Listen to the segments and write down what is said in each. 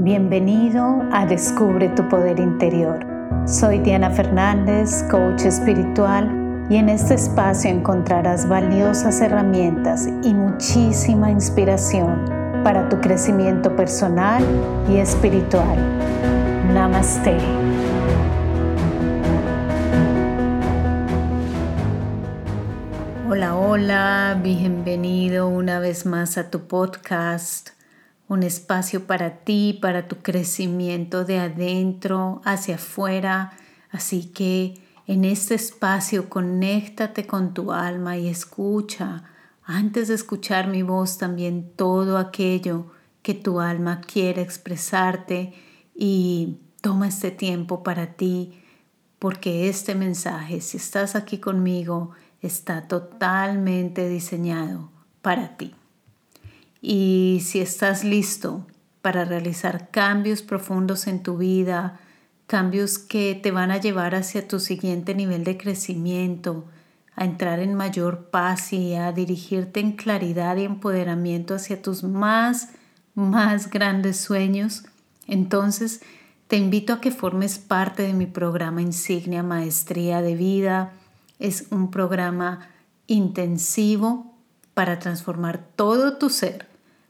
Bienvenido a Descubre tu Poder Interior. Soy Diana Fernández, coach espiritual, y en este espacio encontrarás valiosas herramientas y muchísima inspiración para tu crecimiento personal y espiritual. Namaste. Hola, hola, bienvenido una vez más a tu podcast un espacio para ti, para tu crecimiento de adentro hacia afuera. Así que en este espacio conéctate con tu alma y escucha, antes de escuchar mi voz, también todo aquello que tu alma quiere expresarte y toma este tiempo para ti, porque este mensaje, si estás aquí conmigo, está totalmente diseñado para ti. Y si estás listo para realizar cambios profundos en tu vida, cambios que te van a llevar hacia tu siguiente nivel de crecimiento, a entrar en mayor paz y a dirigirte en claridad y empoderamiento hacia tus más, más grandes sueños, entonces te invito a que formes parte de mi programa insignia Maestría de Vida. Es un programa intensivo para transformar todo tu ser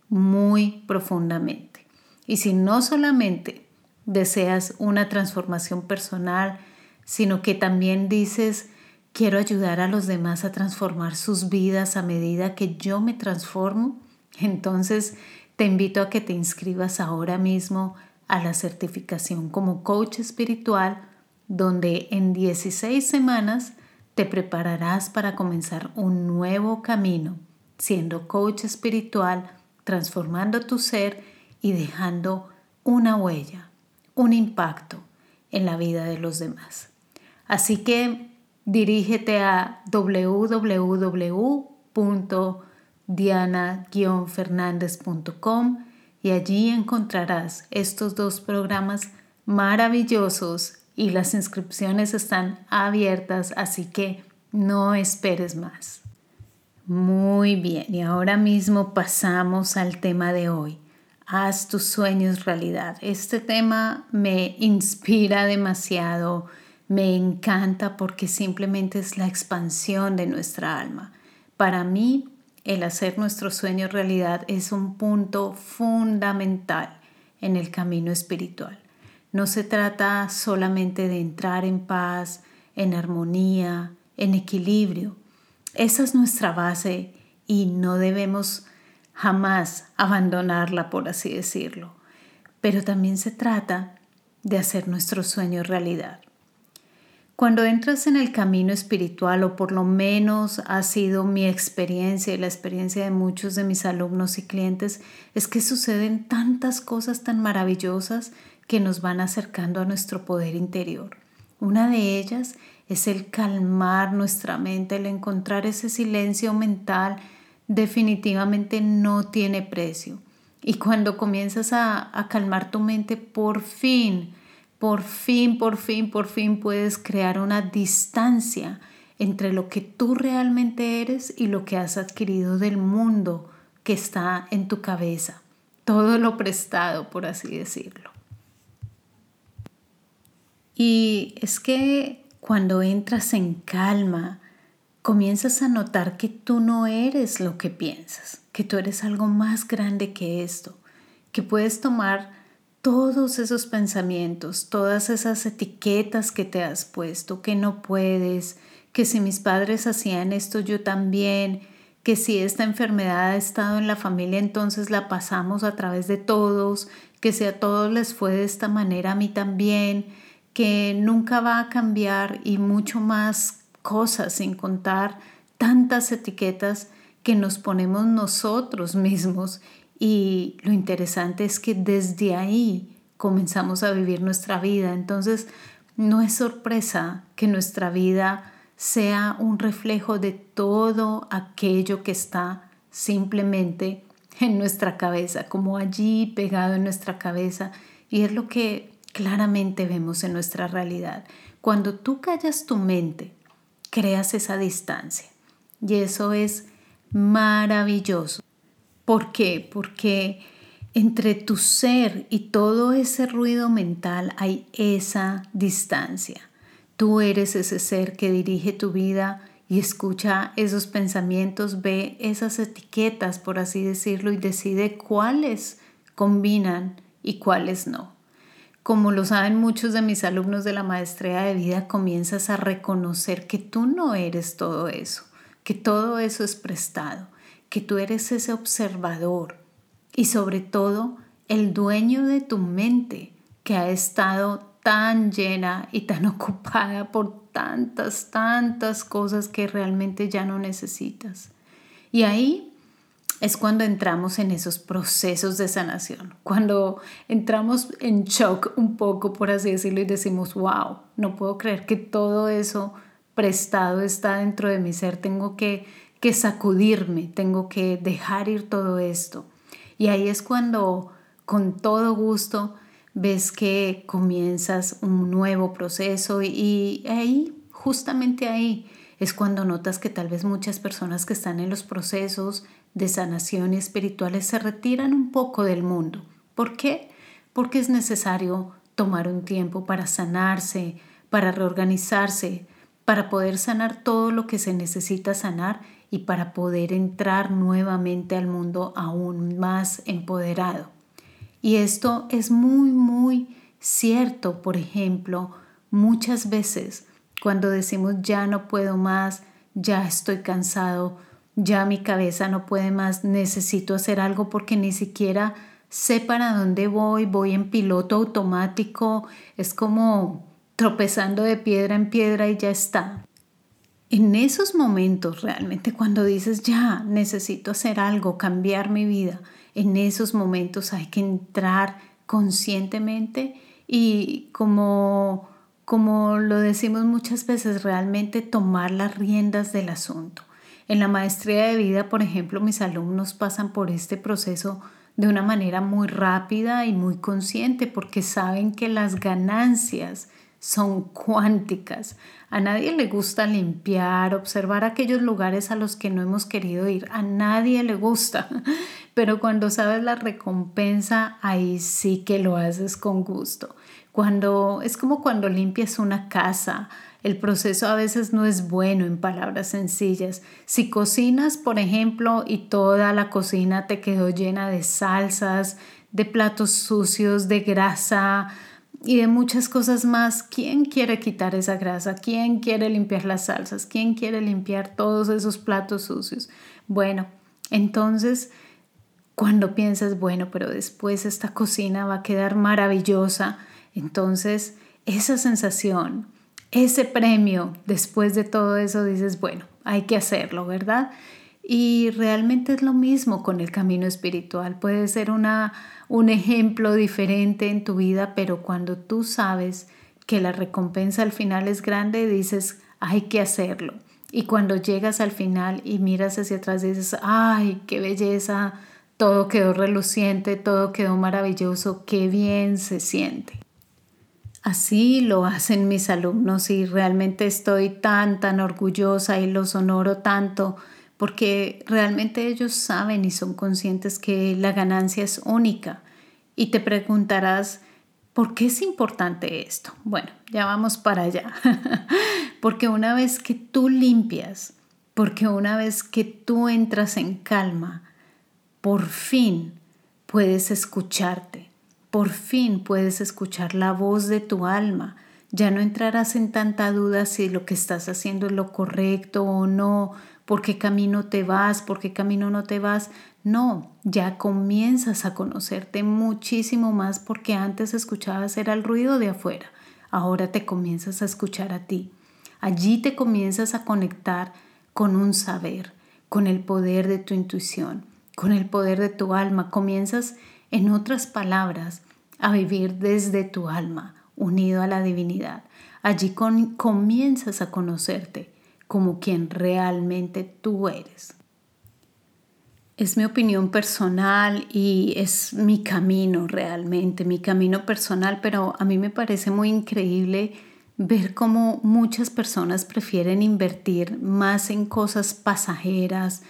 muy profundamente. Y si no solamente deseas una transformación personal, sino que también dices, quiero ayudar a los demás a transformar sus vidas a medida que yo me transformo, entonces te invito a que te inscribas ahora mismo a la certificación como coach espiritual, donde en 16 semanas te prepararás para comenzar un nuevo camino siendo coach espiritual transformando tu ser y dejando una huella, un impacto en la vida de los demás. Así que dirígete a www.diana-fernandez.com y allí encontrarás estos dos programas maravillosos y las inscripciones están abiertas, así que no esperes más. Muy bien, y ahora mismo pasamos al tema de hoy. Haz tus sueños realidad. Este tema me inspira demasiado, me encanta porque simplemente es la expansión de nuestra alma. Para mí, el hacer nuestros sueños realidad es un punto fundamental en el camino espiritual. No se trata solamente de entrar en paz, en armonía, en equilibrio esa es nuestra base y no debemos jamás abandonarla, por así decirlo. Pero también se trata de hacer nuestro sueño realidad. Cuando entras en el camino espiritual, o por lo menos ha sido mi experiencia y la experiencia de muchos de mis alumnos y clientes, es que suceden tantas cosas tan maravillosas que nos van acercando a nuestro poder interior. Una de ellas es el calmar nuestra mente, el encontrar ese silencio mental, definitivamente no tiene precio. Y cuando comienzas a, a, calmar tu mente, por fin, por fin, por fin, por fin puedes crear una distancia entre lo que tú realmente eres y lo que has adquirido del mundo que está en tu cabeza. Todo lo prestado, por así decirlo. Y es que cuando entras en calma, comienzas a notar que tú no eres lo que piensas, que tú eres algo más grande que esto, que puedes tomar todos esos pensamientos, todas esas etiquetas que te has puesto, que no puedes, que si mis padres hacían esto yo también, que si esta enfermedad ha estado en la familia entonces la pasamos a través de todos, que si a todos les fue de esta manera a mí también, que nunca va a cambiar y mucho más cosas sin contar tantas etiquetas que nos ponemos nosotros mismos y lo interesante es que desde ahí comenzamos a vivir nuestra vida. Entonces, no es sorpresa que nuestra vida sea un reflejo de todo aquello que está simplemente en nuestra cabeza, como allí pegado en nuestra cabeza. Y es lo que claramente vemos en nuestra realidad. Cuando tú callas tu mente, creas esa distancia. Y eso es maravilloso. ¿Por qué? Porque entre tu ser y todo ese ruido mental hay esa distancia. Tú eres ese ser que dirige tu vida y escucha esos pensamientos, ve esas etiquetas, por así decirlo, y decide cuáles combinan y cuáles no. Como lo saben muchos de mis alumnos de la maestría de vida, comienzas a reconocer que tú no eres todo eso, que todo eso es prestado, que tú eres ese observador y sobre todo el dueño de tu mente que ha estado tan llena y tan ocupada por tantas, tantas cosas que realmente ya no necesitas. Y ahí es cuando entramos en esos procesos de sanación, cuando entramos en shock un poco, por así decirlo, y decimos, wow, no puedo creer que todo eso prestado está dentro de mi ser, tengo que, que sacudirme, tengo que dejar ir todo esto. Y ahí es cuando con todo gusto ves que comienzas un nuevo proceso y ahí, justamente ahí, es cuando notas que tal vez muchas personas que están en los procesos de sanación espirituales se retiran un poco del mundo. ¿Por qué? Porque es necesario tomar un tiempo para sanarse, para reorganizarse, para poder sanar todo lo que se necesita sanar y para poder entrar nuevamente al mundo aún más empoderado. Y esto es muy, muy cierto. Por ejemplo, muchas veces cuando decimos ya no puedo más, ya estoy cansado, ya mi cabeza no puede más, necesito hacer algo porque ni siquiera sé para dónde voy, voy en piloto automático, es como tropezando de piedra en piedra y ya está. En esos momentos realmente cuando dices ya necesito hacer algo, cambiar mi vida, en esos momentos hay que entrar conscientemente y como, como lo decimos muchas veces, realmente tomar las riendas del asunto. En la maestría de vida, por ejemplo, mis alumnos pasan por este proceso de una manera muy rápida y muy consciente porque saben que las ganancias son cuánticas. A nadie le gusta limpiar, observar aquellos lugares a los que no hemos querido ir. A nadie le gusta. Pero cuando sabes la recompensa, ahí sí que lo haces con gusto. Cuando es como cuando limpias una casa, el proceso a veces no es bueno en palabras sencillas. Si cocinas, por ejemplo, y toda la cocina te quedó llena de salsas, de platos sucios, de grasa, y de muchas cosas más. ¿Quién quiere quitar esa grasa? ¿Quién quiere limpiar las salsas? ¿Quién quiere limpiar todos esos platos sucios? Bueno, entonces cuando piensas, bueno, pero después esta cocina va a quedar maravillosa, entonces esa sensación, ese premio, después de todo eso dices, bueno, hay que hacerlo, ¿verdad? Y realmente es lo mismo con el camino espiritual. Puede ser una, un ejemplo diferente en tu vida, pero cuando tú sabes que la recompensa al final es grande, dices, hay que hacerlo. Y cuando llegas al final y miras hacia atrás, dices, ay, qué belleza, todo quedó reluciente, todo quedó maravilloso, qué bien se siente. Así lo hacen mis alumnos y realmente estoy tan, tan orgullosa y los honoro tanto porque realmente ellos saben y son conscientes que la ganancia es única. Y te preguntarás, ¿por qué es importante esto? Bueno, ya vamos para allá. porque una vez que tú limpias, porque una vez que tú entras en calma, por fin puedes escucharte, por fin puedes escuchar la voz de tu alma. Ya no entrarás en tanta duda si lo que estás haciendo es lo correcto o no, por qué camino te vas, por qué camino no te vas. No, ya comienzas a conocerte muchísimo más porque antes escuchabas era el ruido de afuera. Ahora te comienzas a escuchar a ti. Allí te comienzas a conectar con un saber, con el poder de tu intuición, con el poder de tu alma. Comienzas, en otras palabras, a vivir desde tu alma, unido a la divinidad. Allí comienzas a conocerte como quien realmente tú eres. Es mi opinión personal y es mi camino realmente, mi camino personal, pero a mí me parece muy increíble ver cómo muchas personas prefieren invertir más en cosas pasajeras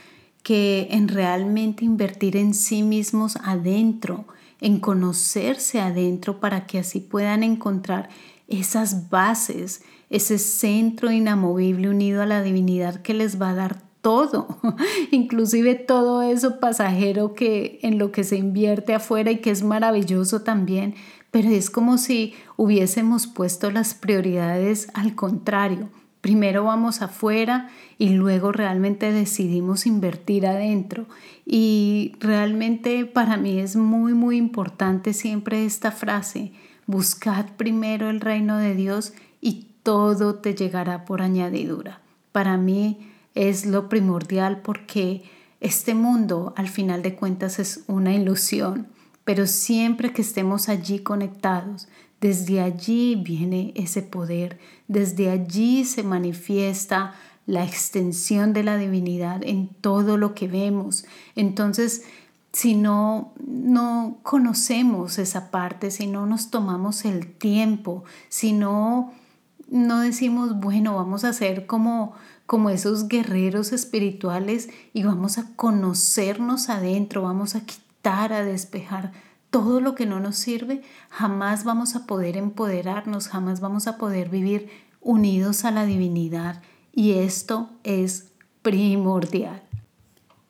que en realmente invertir en sí mismos adentro, en conocerse adentro para que así puedan encontrar esas bases, ese centro inamovible unido a la divinidad que les va a dar todo, inclusive todo eso pasajero que en lo que se invierte afuera y que es maravilloso también, pero es como si hubiésemos puesto las prioridades al contrario. Primero vamos afuera y luego realmente decidimos invertir adentro. Y realmente para mí es muy, muy importante siempre esta frase, buscad primero el reino de Dios y todo te llegará por añadidura. Para mí es lo primordial porque este mundo al final de cuentas es una ilusión, pero siempre que estemos allí conectados, desde allí viene ese poder, desde allí se manifiesta la extensión de la divinidad en todo lo que vemos. Entonces, si no, no conocemos esa parte, si no nos tomamos el tiempo, si no, no decimos, bueno, vamos a ser como, como esos guerreros espirituales y vamos a conocernos adentro, vamos a quitar, a despejar todo lo que no nos sirve, jamás vamos a poder empoderarnos, jamás vamos a poder vivir unidos a la divinidad. Y esto es primordial.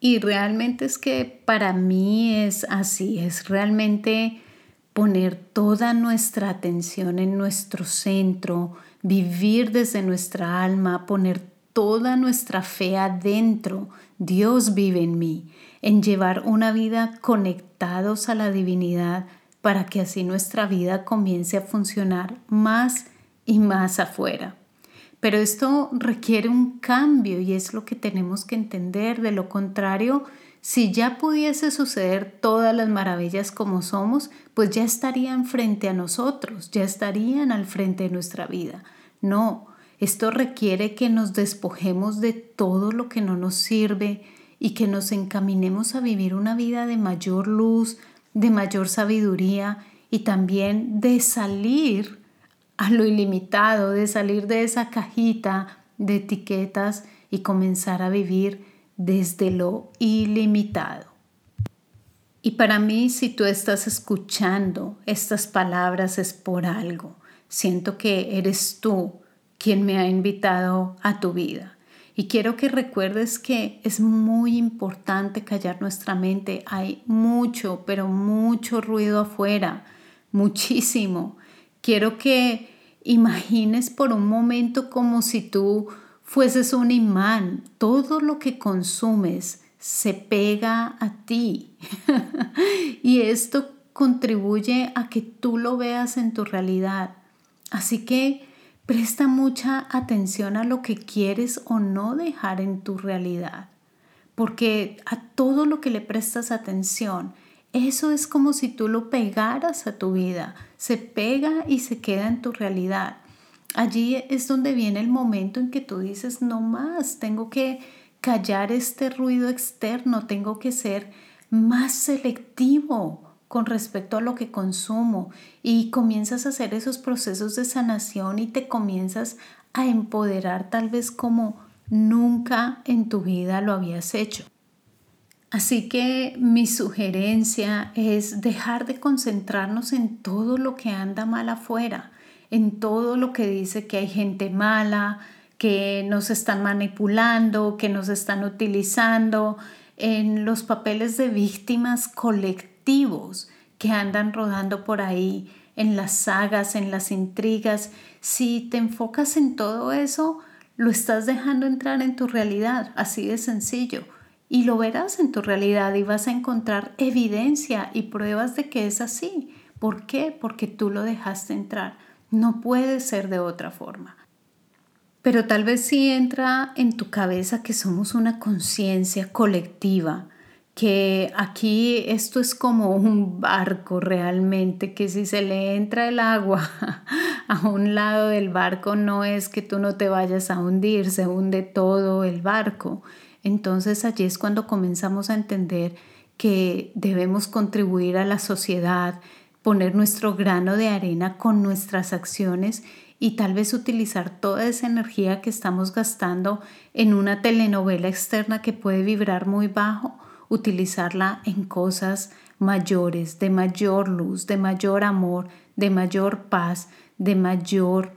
Y realmente es que para mí es así, es realmente poner toda nuestra atención en nuestro centro, vivir desde nuestra alma, poner toda nuestra fe adentro. Dios vive en mí en llevar una vida conectados a la divinidad para que así nuestra vida comience a funcionar más y más afuera. Pero esto requiere un cambio y es lo que tenemos que entender. De lo contrario, si ya pudiese suceder todas las maravillas como somos, pues ya estarían frente a nosotros, ya estarían al frente de nuestra vida. No, esto requiere que nos despojemos de todo lo que no nos sirve, y que nos encaminemos a vivir una vida de mayor luz, de mayor sabiduría y también de salir a lo ilimitado, de salir de esa cajita de etiquetas y comenzar a vivir desde lo ilimitado. Y para mí, si tú estás escuchando estas palabras es por algo. Siento que eres tú quien me ha invitado a tu vida. Y quiero que recuerdes que es muy importante callar nuestra mente. Hay mucho, pero mucho ruido afuera, muchísimo. Quiero que imagines por un momento como si tú fueses un imán. Todo lo que consumes se pega a ti. y esto contribuye a que tú lo veas en tu realidad. Así que Presta mucha atención a lo que quieres o no dejar en tu realidad, porque a todo lo que le prestas atención, eso es como si tú lo pegaras a tu vida, se pega y se queda en tu realidad. Allí es donde viene el momento en que tú dices, no más, tengo que callar este ruido externo, tengo que ser más selectivo, con respecto a lo que consumo y comienzas a hacer esos procesos de sanación y te comienzas a empoderar tal vez como nunca en tu vida lo habías hecho. Así que mi sugerencia es dejar de concentrarnos en todo lo que anda mal afuera, en todo lo que dice que hay gente mala, que nos están manipulando, que nos están utilizando, en los papeles de víctimas colectivas que andan rodando por ahí, en las sagas, en las intrigas, si te enfocas en todo eso, lo estás dejando entrar en tu realidad, así de sencillo. Y lo verás en tu realidad y vas a encontrar evidencia y pruebas de que es así. ¿Por qué? Porque tú lo dejaste entrar. No puede ser de otra forma. Pero tal vez sí entra en tu cabeza que somos una conciencia colectiva, que aquí esto es como un barco realmente, que si se le entra el agua a un lado del barco no es que tú no te vayas a hundir, se hunde todo el barco. Entonces allí es cuando comenzamos a entender que debemos contribuir a la sociedad, poner nuestro grano de arena con nuestras acciones y tal vez utilizar toda esa energía que estamos gastando en una telenovela externa que puede vibrar muy bajo utilizarla en cosas mayores, de mayor luz, de mayor amor, de mayor paz, de mayor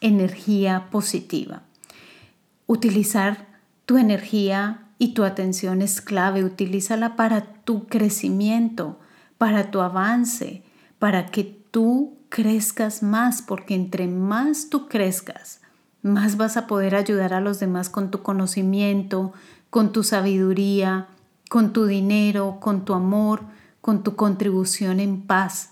energía positiva. Utilizar tu energía y tu atención es clave. Utilízala para tu crecimiento, para tu avance, para que tú crezcas más, porque entre más tú crezcas, más vas a poder ayudar a los demás con tu conocimiento, con tu sabiduría, con tu dinero, con tu amor, con tu contribución en paz.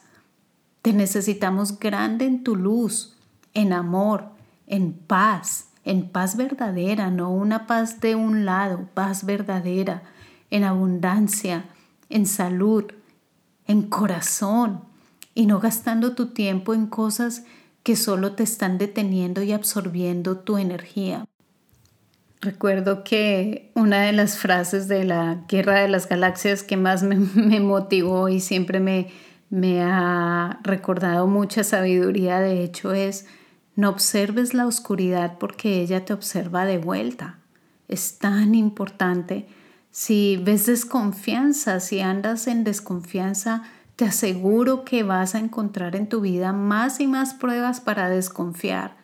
Te necesitamos grande en tu luz, en amor, en paz, en paz verdadera, no una paz de un lado, paz verdadera, en abundancia, en salud, en corazón, y no gastando tu tiempo en cosas que solo te están deteniendo y absorbiendo tu energía. Recuerdo que una de las frases de la Guerra de las Galaxias que más me, motivó y siempre me, me ha recordado mucha sabiduría, de hecho, es no observes la oscuridad porque ella te observa de vuelta. Es tan importante. Si ves desconfianza, si andas en desconfianza, te aseguro que vas a encontrar en tu vida más y más pruebas para desconfiar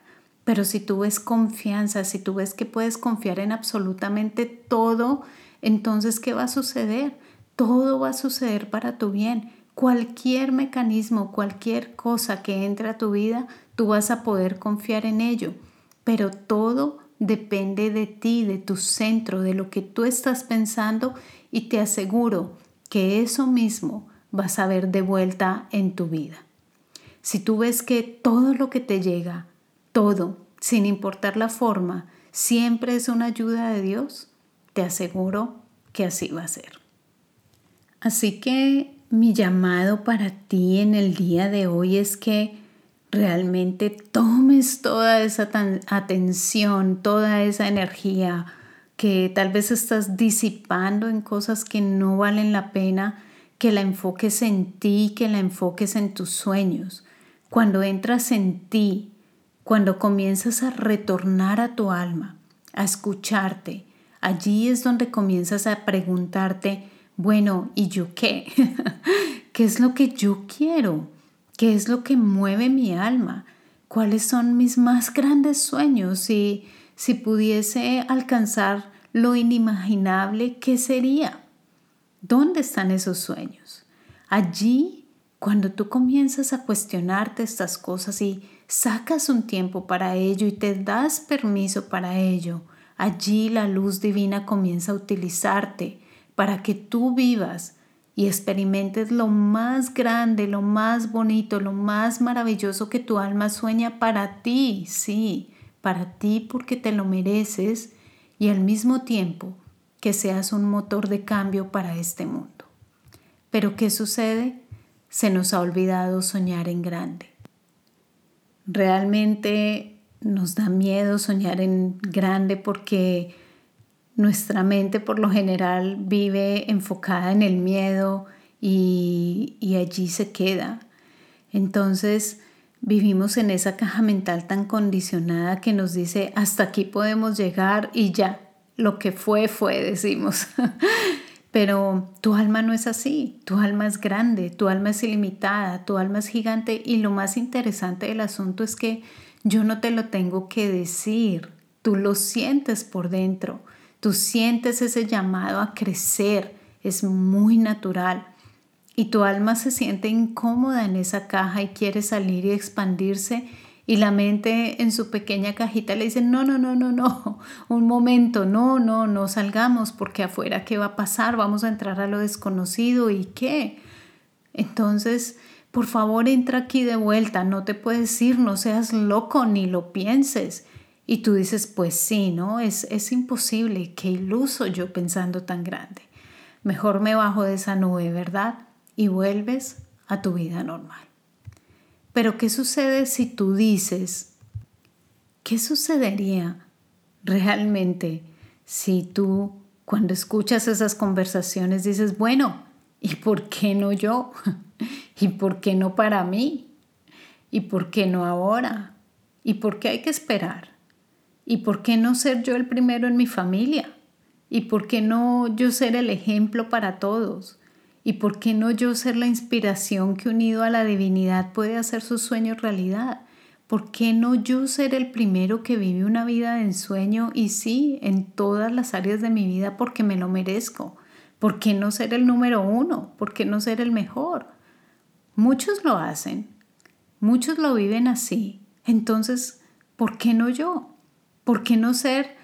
pero si tú ves confianza, si tú ves que puedes confiar en absolutamente todo, entonces ¿qué va a suceder? Todo va a suceder para tu bien. Cualquier mecanismo, cualquier cosa que entre a tu vida, tú vas a poder confiar en ello. Pero todo depende de ti, de tu centro, de lo que tú estás pensando y te aseguro que eso mismo vas a ver de vuelta en tu vida. Si tú ves que todo lo que te llega todo, sin importar la forma, siempre es una ayuda de Dios, te aseguro que así va a ser. Así que mi llamado para ti en el día de hoy es que realmente tomes toda esa atención, toda esa energía que tal vez estás disipando en cosas que no valen la pena, que la enfoques en ti, que la enfoques en tus sueños. Cuando entras en ti, cuando comienzas a retornar a tu alma, a escucharte, allí es donde comienzas a preguntarte, bueno, ¿y yo qué? ¿Qué es lo que yo quiero? ¿Qué es lo que mueve mi alma? ¿Cuáles son mis más grandes sueños? Si, si pudiese alcanzar lo inimaginable, ¿qué sería? ¿Dónde están esos sueños? Allí, cuando tú comienzas a cuestionarte estas cosas y sacas un tiempo para ello y te das permiso para ello, allí la luz divina comienza a utilizarte para que tú vivas y experimentes lo más grande, lo más bonito, lo más maravilloso que tu alma sueña para ti, sí, para ti porque te lo mereces y al mismo tiempo que seas un motor de cambio para este mundo. Pero ¿qué sucede? Se nos ha olvidado soñar en grande. Realmente nos da miedo soñar en grande porque nuestra mente por lo general vive enfocada en el miedo y, allí se queda. Entonces vivimos en esa caja mental tan condicionada que nos dice hasta aquí podemos llegar y ya, lo que fue fue, decimos. Pero tu alma no es así, tu alma es grande, tu alma es ilimitada, tu alma es gigante. Y lo más interesante del asunto es que yo no te lo tengo que decir, tú lo sientes por dentro, tú sientes ese llamado a crecer, es muy natural. Y tu alma se siente incómoda en esa caja y quiere salir y expandirse y la mente en su pequeña cajita le dice, no, no, no, no, no, un momento, no, no, no salgamos porque afuera, ¿qué va a pasar? Vamos a entrar a lo desconocido y qué. Entonces, por favor, entra aquí de vuelta, no te puedes ir, no seas loco ni lo pienses. Y tú dices, pues sí, ¿no? Es, es imposible, qué iluso yo pensando tan grande. Mejor me bajo de esa nube, ¿verdad? Y vuelves a tu vida normal. Pero ¿qué sucede si tú dices, ¿qué sucedería realmente si tú cuando escuchas esas conversaciones dices, bueno, ¿y por qué no yo? ¿Y por qué no para mí? ¿Y por qué no ahora? ¿Y por qué hay que esperar? ¿Y por qué no ser yo el primero en mi familia? ¿Y por qué no yo ser el ejemplo para todos? ¿Y por qué no yo ser la inspiración que unido a la divinidad puede hacer sus sueños realidad? ¿Por qué no yo ser el primero que vive una vida de ensueño y sí, en todas las áreas de mi vida porque me lo merezco? ¿Por qué no ser el número uno? ¿Por qué no ser el mejor? Muchos lo hacen, muchos lo viven así. Entonces, ¿por qué no yo? ¿Por qué no ser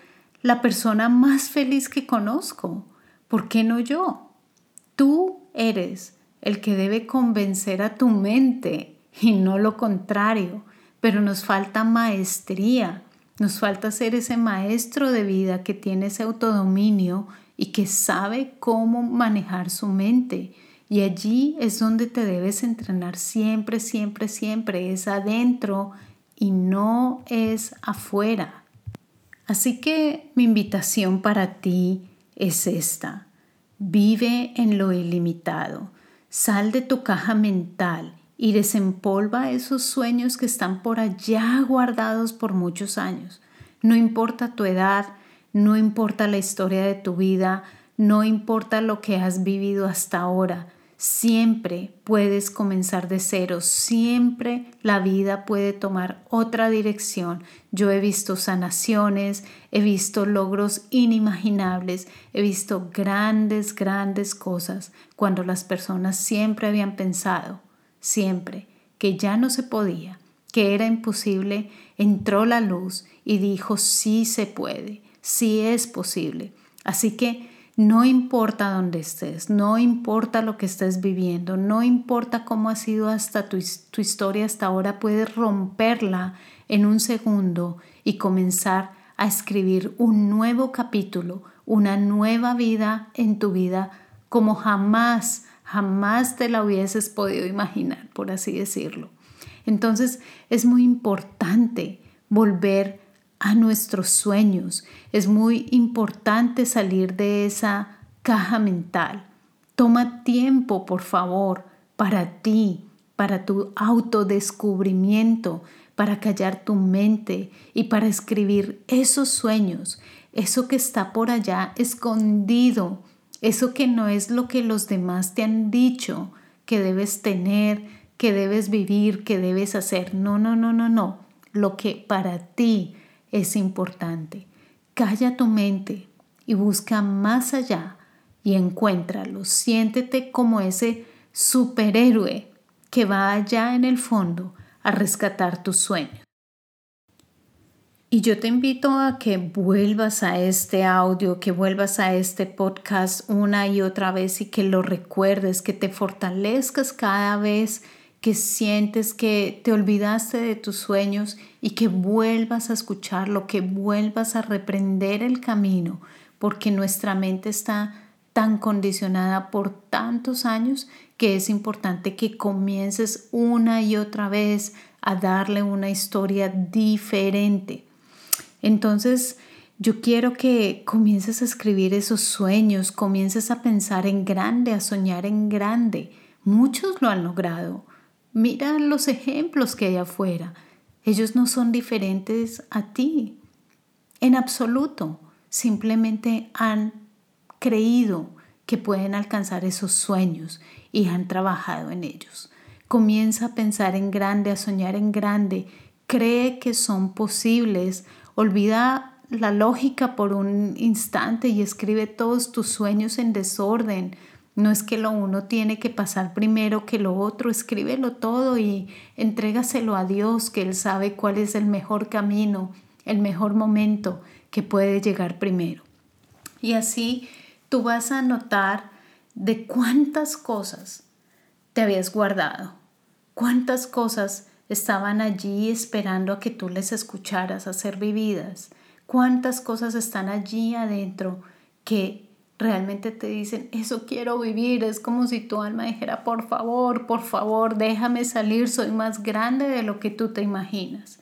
la persona más feliz que conozco? ¿Por qué no yo? Tú eres el que debe convencer a tu mente y no lo contrario. Pero nos falta maestría, nos falta ser ese maestro de vida que tiene ese autodominio y que sabe cómo manejar su mente. Y allí es donde te debes entrenar siempre, siempre, siempre. Es adentro y no es afuera. Así que mi invitación para ti es esta. Vive en lo ilimitado. Sal de tu caja mental y desempolva esos sueños que están por allá guardados por muchos años. No importa tu edad, no importa la historia de tu vida, no importa lo que has vivido hasta ahora. Siempre puedes comenzar de cero, siempre la vida puede tomar otra dirección. Yo he visto sanaciones, he visto logros inimaginables, he visto grandes, grandes cosas cuando las personas siempre habían pensado, siempre, que ya no se podía, que era imposible, entró la luz y dijo sí se puede, sí es posible. Así que no importa dónde estés, no importa lo que estés viviendo, no importa cómo ha sido hasta tu, tu historia hasta ahora, puedes romperla en un segundo y comenzar a escribir un nuevo capítulo, una nueva vida en tu vida como jamás, jamás te la hubieses podido imaginar, por así decirlo. Entonces es muy importante volver a nuestros sueños. Es muy importante salir de esa caja mental. Toma tiempo, por favor, para ti, para tu autodescubrimiento, para callar tu mente y para escribir esos sueños, eso que está por allá escondido, eso que no es lo que los demás te han dicho que debes tener, que debes vivir, que debes hacer. No, no, no, no, no. Lo que para ti es importante. Calla tu mente y busca más allá y encuéntralo. Siéntete como ese superhéroe que va allá en el fondo a rescatar tus sueños. Y yo te invito a que vuelvas a este audio, que vuelvas a este podcast una y otra vez y que lo recuerdes, que te fortalezcas cada vez que sientes que te olvidaste de tus sueños y que vuelvas a escucharlo, que vuelvas a reprender el camino, porque nuestra mente está tan condicionada por tantos años que es importante que comiences una y otra vez a darle una historia diferente. Entonces, yo quiero que comiences a escribir esos sueños, comiences a pensar en grande, a soñar en grande. Muchos lo han logrado. Mira los ejemplos que hay afuera. Ellos no son diferentes a ti en absoluto. Simplemente han creído que pueden alcanzar esos sueños y han trabajado en ellos. Comienza a pensar en grande, a soñar en grande. Cree que son posibles. Olvida la lógica por un instante y escribe todos tus sueños en desorden no es que lo uno tiene que pasar primero que lo otro, escríbelo todo y entrégaselo a Dios, que Él sabe cuál es el mejor camino, el mejor momento que puede llegar primero. Y así tú vas a notar de cuántas cosas te habías guardado, cuántas cosas estaban allí esperando a que tú les escucharas a ser vividas, cuántas cosas están allí adentro que realmente te dicen, eso quiero vivir, es como si tu alma dijera, por favor, por favor, déjame salir, soy más grande de lo que tú te imaginas.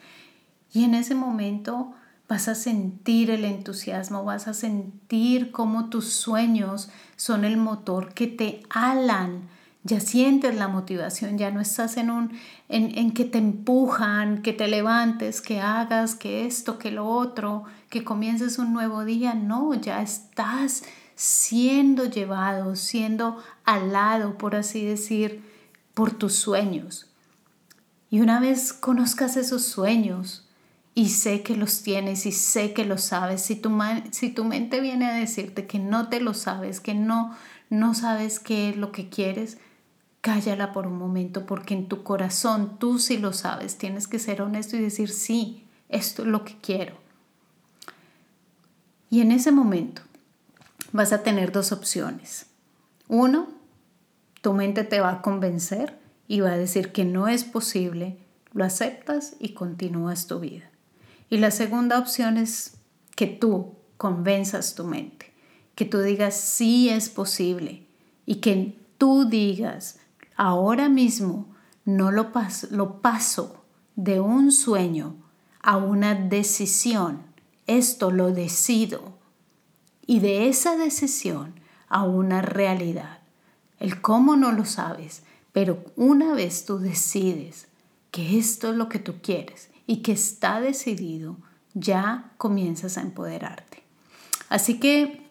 Y en ese momento vas a sentir el entusiasmo, vas a sentir cómo tus sueños son el motor que te alan. Ya sientes la motivación, ya no estás en un en, en que te empujan, que te levantes, que hagas, que esto, que lo otro, que comiences un nuevo día. No, ya estás siendo llevado, siendo alado, por así decir, por tus sueños. Y una vez conozcas esos sueños y sé que los tienes y sé que los sabes, si tu, si tu mente viene a decirte que no te lo sabes, que no, no sabes qué es lo que quieres, cállala por un momento porque en tu corazón tú sí lo sabes. Tienes que ser honesto y decir, sí, esto es lo que quiero. Y en ese momento vas a tener dos opciones. Uno, tu mente te va a convencer y va a decir que no es posible, lo aceptas y continúas tu vida. Y la segunda opción es que tú convenzas tu mente, que tú digas sí es posible y que tú digas ahora mismo no lo paso, lo paso de un sueño a una decisión. Esto lo decido. Y de esa decisión a una realidad. El cómo no lo sabes, pero una vez tú decides que esto es lo que tú quieres y que está decidido, ya comienzas a empoderarte. Así que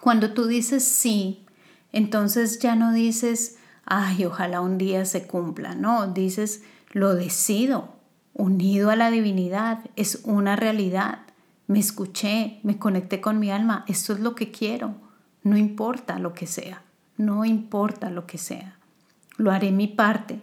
cuando tú dices sí, entonces ya no dices, ay, ojalá un día se cumpla, no, dices, lo decido, unido a la divinidad, es una realidad. Me escuché, me conecté con mi alma, esto es lo que quiero, no importa lo que sea, no importa lo que sea. Lo haré mi parte,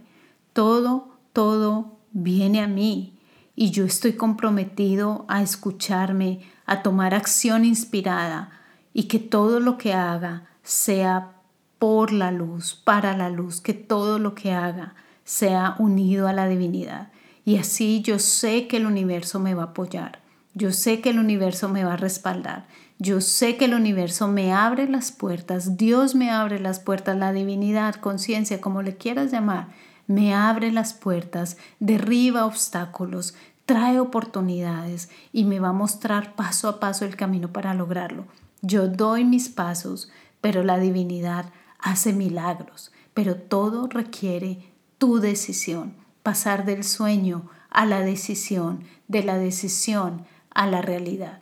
todo, todo viene a mí y yo estoy comprometido a escucharme, a tomar acción inspirada y que todo lo que haga sea por la luz, para la luz, que todo lo que haga sea unido a la divinidad. Y así yo sé que el universo me va a apoyar, yo sé que el universo me va a respaldar, yo sé que el universo me abre las puertas, Dios me abre las puertas, la divinidad, conciencia, como le quieras llamar, me abre las puertas, derriba obstáculos, trae oportunidades y me va a mostrar paso a paso el camino para lograrlo. Yo doy mis pasos, pero la divinidad hace milagros, pero todo requiere tu decisión, pasar del sueño a la decisión, de la decisión a la realidad.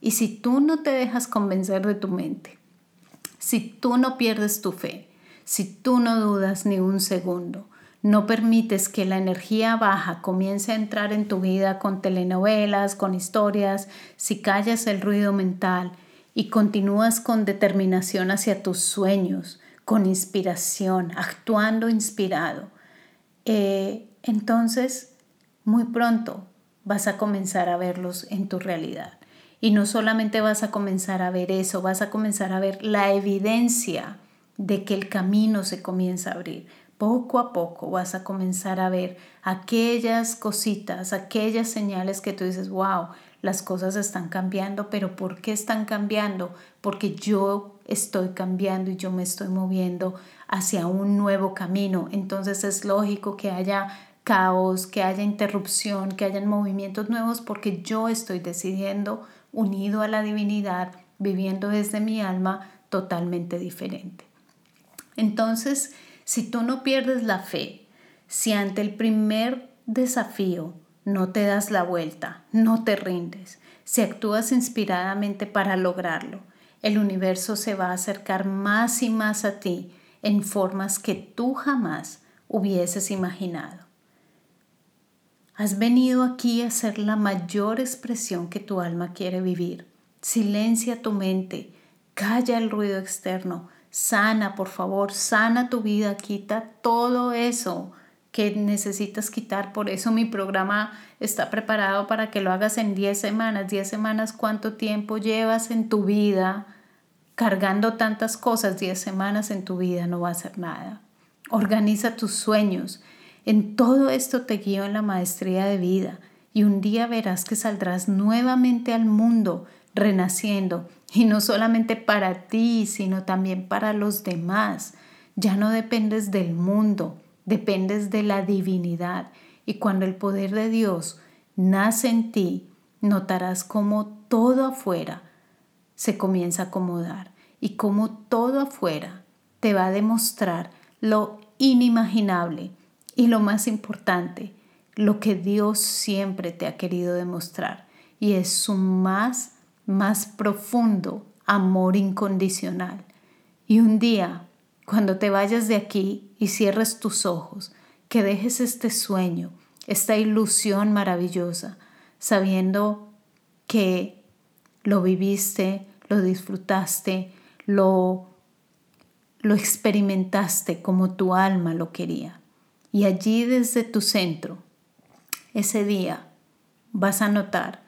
Y si tú no te dejas convencer de tu mente, si tú no pierdes tu fe, si tú no dudas ni un segundo, no permites que la energía baja comience a entrar en tu vida con telenovelas, con historias, si callas el ruido mental y continúas con determinación hacia tus sueños, con inspiración, actuando inspirado, eh, entonces muy pronto vas a comenzar a verlos en tu realidad. Y no solamente vas a comenzar a ver eso, vas a comenzar a ver la evidencia de que el camino se comienza a abrir poco a poco vas a comenzar a ver aquellas cositas, aquellas señales que tú dices, wow, las cosas están cambiando, pero ¿por qué están cambiando? Porque yo estoy cambiando y yo me estoy moviendo hacia un nuevo camino. Entonces es lógico que haya caos, que haya interrupción, que haya movimientos nuevos, porque yo estoy decidiendo, unido a la divinidad, viviendo desde mi alma, totalmente diferente. Entonces, si tú no pierdes la fe, si ante el primer desafío no te das la vuelta, no te rindes, si actúas inspiradamente para lograrlo, el universo se va a acercar más y más a ti en formas que tú jamás hubieses imaginado. Has venido aquí a ser la mayor expresión que tu alma quiere vivir. Silencia tu mente, calla el ruido externo, Sana, por favor, sana tu vida, quita todo eso que necesitas quitar. Por eso mi programa está preparado para que lo hagas en 10 semanas. 10 semanas, ¿cuánto tiempo llevas en tu vida cargando tantas cosas? 10 semanas en tu vida no va a ser nada. Organiza tus sueños. En todo esto te guío en la maestría de vida y un día verás que saldrás nuevamente al mundo renaciendo y no solamente para ti, sino también para los demás. Ya no dependes del mundo, dependes de la divinidad. Y cuando el poder de Dios nace en ti, notarás cómo todo afuera se comienza a acomodar y cómo todo afuera te va a demostrar lo inimaginable y lo más importante, lo que Dios siempre te ha querido demostrar y es su más más profundo amor incondicional. Y un día, cuando te vayas de aquí y cierres tus ojos, que dejes este sueño, esta ilusión maravillosa, sabiendo que lo viviste, lo disfrutaste, lo, lo experimentaste como tu alma lo quería. Y allí desde tu centro, ese día, vas a notar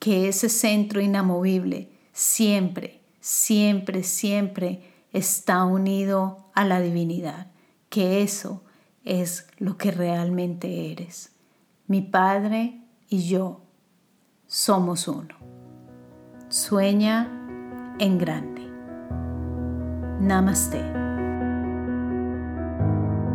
que ese centro inamovible siempre, siempre, siempre está unido a la divinidad, que eso es lo que realmente eres. Mi Padre y yo somos uno. Sueña en grande. Namaste.